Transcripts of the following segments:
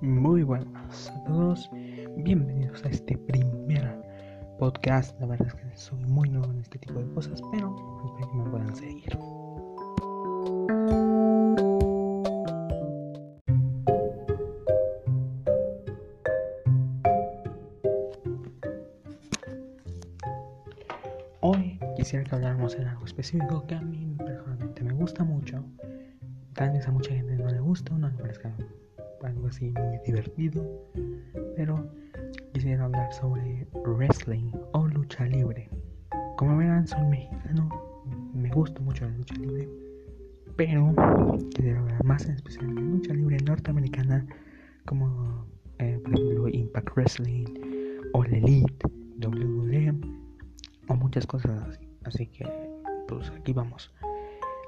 Buenas a todos, bienvenidos a este primer podcast. La verdad es que soy muy nuevo en este tipo de cosas, pero espero que me puedan seguir. Hoy quisiera que habláramos en algo específico que a mí personalmente me gusta mucho. Tal vez a mucha gente no le gusta o no le parezca así muy divertido. Pero quisiera hablar sobre wrestling o lucha libre. Como verán, soy mexicano, me gusta mucho la lucha libre. Pero quisiera hablar más en especial de lucha libre norteamericana, como eh, por ejemplo Impact Wrestling o la Elite, WWE o muchas cosas así. Así que, pues aquí vamos.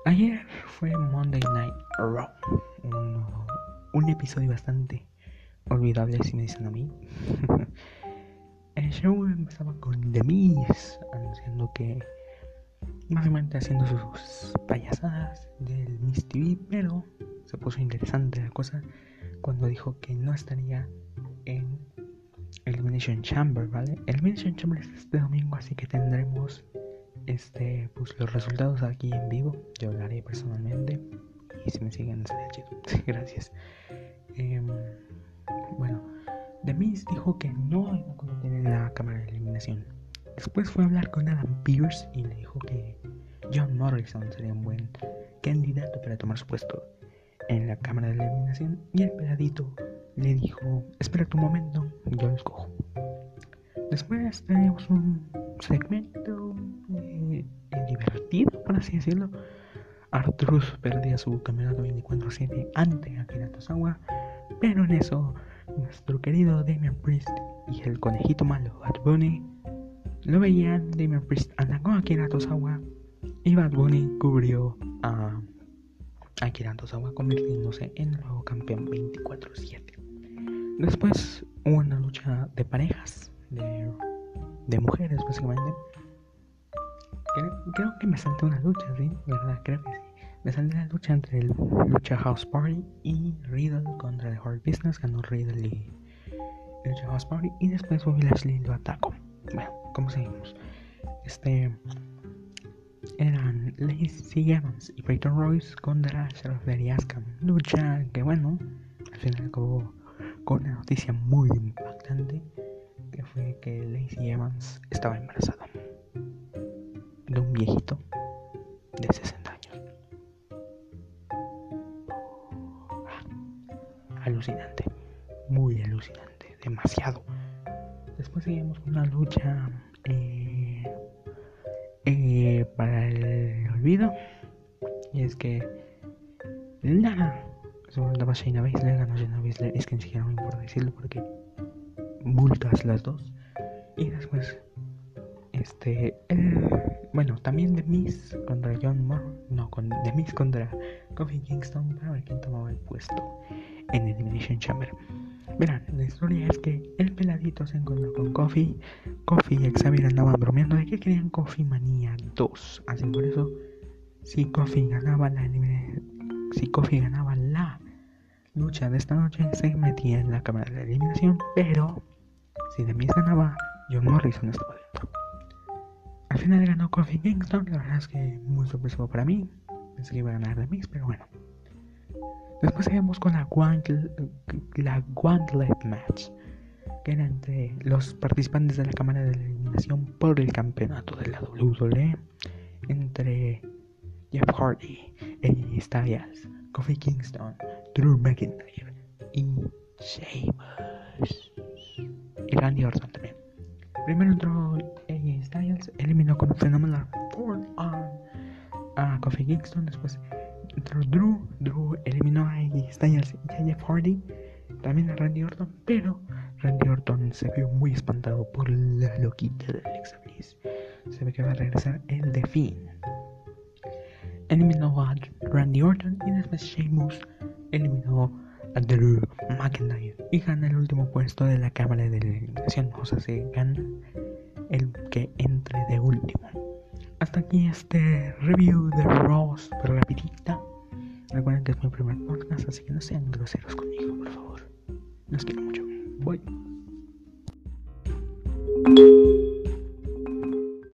Ayer fue Monday Night Raw, un, un episodio bastante olvidable si me dicen a mí. El show empezaba con The Miz anunciando que básicamente haciendo sus payasadas del Miss TV, pero se puso interesante la cosa cuando dijo que no estaría en Elimination Chamber, ¿vale? Elimination Chamber es este domingo, así que tendremos este pues los resultados aquí en vivo. Yo haré personalmente. Y si me siguen sería chido. Gracias. Eh, bueno, The Miz dijo que no iba a competir en la cámara de eliminación. Después fue a hablar con Adam Pierce y le dijo que John Morrison sería un buen candidato para tomar su puesto en la cámara de eliminación. Y el peladito le dijo, espera tu momento, yo lo escojo. Después tenemos un segmento eh, divertido, por así decirlo. Artruz perdía su campeonato 24-7 ante Akira Tozawa, pero en eso nuestro querido Damian Priest y el conejito malo Bad Bunny lo veían. Damian Priest atacó a Akira Tozawa y Bad Bunny cubrió a Akira Tozawa convirtiéndose en el nuevo campeón 24-7. Después una lucha de parejas, de, de mujeres básicamente. Creo, que me salté una lucha, ¿sí? ¿Verdad? Creo que sí. Me salté la lucha entre el Lucha House Party y Riddle contra The Hard Business. Ganó Riddle y Lucha House Party. Y después Bobby Lashley lo atacó. Bueno, ¿cómo seguimos? Este. Eran Lacey Evans y Peyton Royce contra Sheriff Asuka. Lucha que, bueno, al final acabó con una noticia muy impactante que fue que Lacey Evans estaba embarazada de un viejito de 60 años. Alucinante, muy alucinante, demasiado. Después seguimos con una lucha eh, eh, para el olvido. Y es que la se volvió Shayna Baszler, ganó Shayna Baszler, es que ni siquiera me importa decirlo porque bultas las dos. Y después, este, eh, bueno, también The Miz contra John Moore, no, con The Miz contra Kofi Kingston para ver quién tomaba el puesto en Elimination Chamber. Verán, la historia es que el peladito se encontró con Kofi, Kofi y Xavier andaban bromeando de que querían Kofi Manía 2, así por eso, si Kofi ganaba la si Kofi ganaba la lucha de esta noche, se metía en la cámara de eliminación, pero si The Miz ganaba, John Morrison estaba dentro. Al final ganó Kofi Kingston, la verdad es que muy sorpresivo para mí. Pensé que iba a ganar The Miz, pero bueno. Después seguimos con la, Gauntlet, la Gauntlet Match, que era entre los participantes de la cámara de eliminación por el campeonato de la WWE, entre Jeff Hardy, AJ Styles, Kofi Kingston, Drew McIntyre y Sheamus. Y Randy Orton también. Primero entró Kingston. Después Drew, Drew eliminó a AJ Styles y a Jeff Hardy. También a Randy Orton, pero Randy Orton se vio muy espantado por la loquita de Alexa Bliss. Se ve que va a regresar el de Finn eliminó a Randy Orton y después Sheamus eliminó a Drew McIntyre y gana el último puesto de la cámara de eliminación. O sea, se gana el que entre de último hasta aquí este review de Rose, pero rapidita. Recuerden que es mi primer podcast, así que no sean groseros conmigo, por favor. Los quiero mucho. Bye.